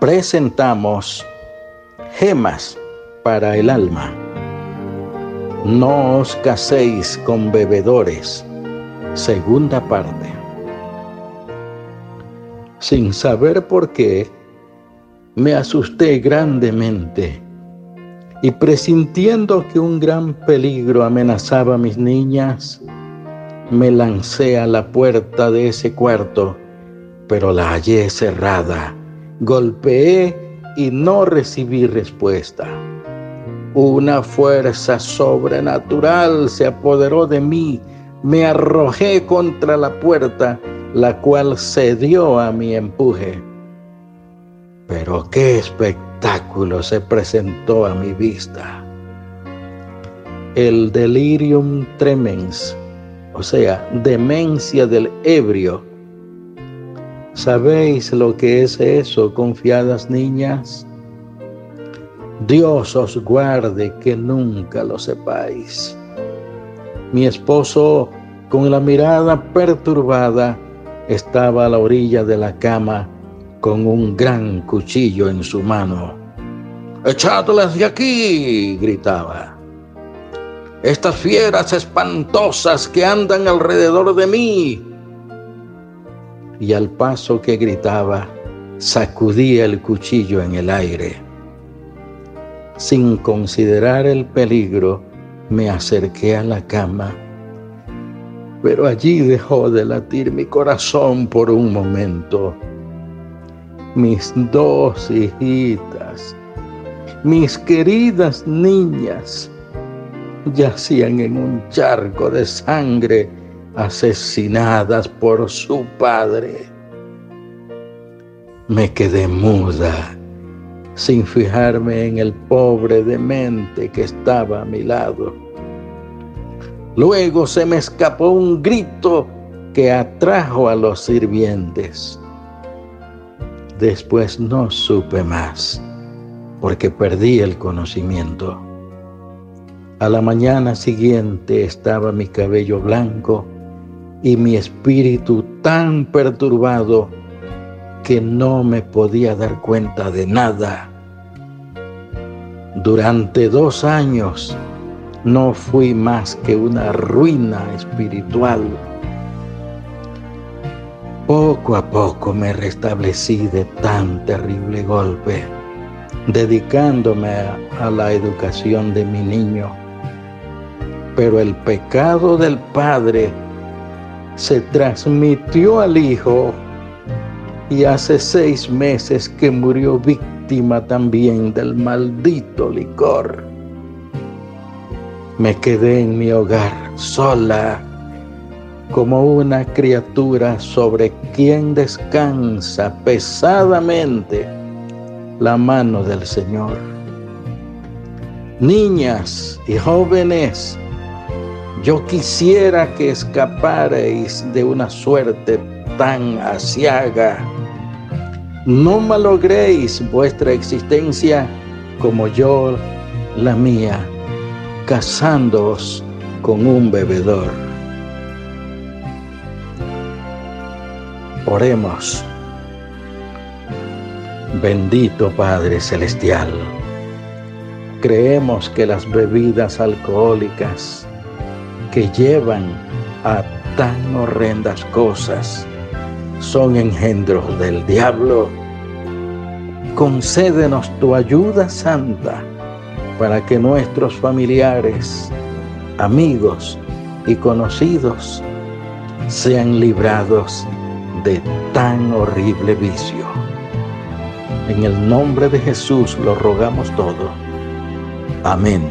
presentamos gemas para el alma. No os caséis con bebedores. Segunda parte. Sin saber por qué, me asusté grandemente y presintiendo que un gran peligro amenazaba a mis niñas, me lancé a la puerta de ese cuarto, pero la hallé cerrada. Golpeé y no recibí respuesta. Una fuerza sobrenatural se apoderó de mí. Me arrojé contra la puerta, la cual cedió a mi empuje. Pero qué espectáculo se presentó a mi vista. El delirium tremens, o sea, demencia del ebrio. ¿Sabéis lo que es eso, confiadas niñas? Dios os guarde que nunca lo sepáis. Mi esposo, con la mirada perturbada, estaba a la orilla de la cama con un gran cuchillo en su mano. ¡Echadlas de aquí! gritaba. Estas fieras espantosas que andan alrededor de mí. Y al paso que gritaba, sacudía el cuchillo en el aire. Sin considerar el peligro, me acerqué a la cama, pero allí dejó de latir mi corazón por un momento. Mis dos hijitas, mis queridas niñas, yacían en un charco de sangre asesinadas por su padre. Me quedé muda sin fijarme en el pobre demente que estaba a mi lado. Luego se me escapó un grito que atrajo a los sirvientes. Después no supe más, porque perdí el conocimiento. A la mañana siguiente estaba mi cabello blanco y mi espíritu tan perturbado que no me podía dar cuenta de nada. Durante dos años no fui más que una ruina espiritual. Poco a poco me restablecí de tan terrible golpe, dedicándome a, la educación de mi niño. Pero el pecado del Padre se transmitió al Hijo y hace seis meses que murió víctima también del maldito licor. Me quedé en mi hogar sola, como una criatura sobre quien descansa pesadamente la mano del Señor. Niñas y jóvenes, yo quisiera que escaparais de una suerte tan asiaga no malogréis vuestra existencia como yo la mía, casándoos con un bebedor. Oremos. Bendito Padre Celestial, creemos que las bebidas alcohólicas que llevan a tan horrendas cosas son engendros del diablo. Concédenos tu ayuda santa para que nuestros familiares, amigos y conocidos sean librados de tan horrible vicio. En el nombre de Jesús lo rogamos todo. Amén.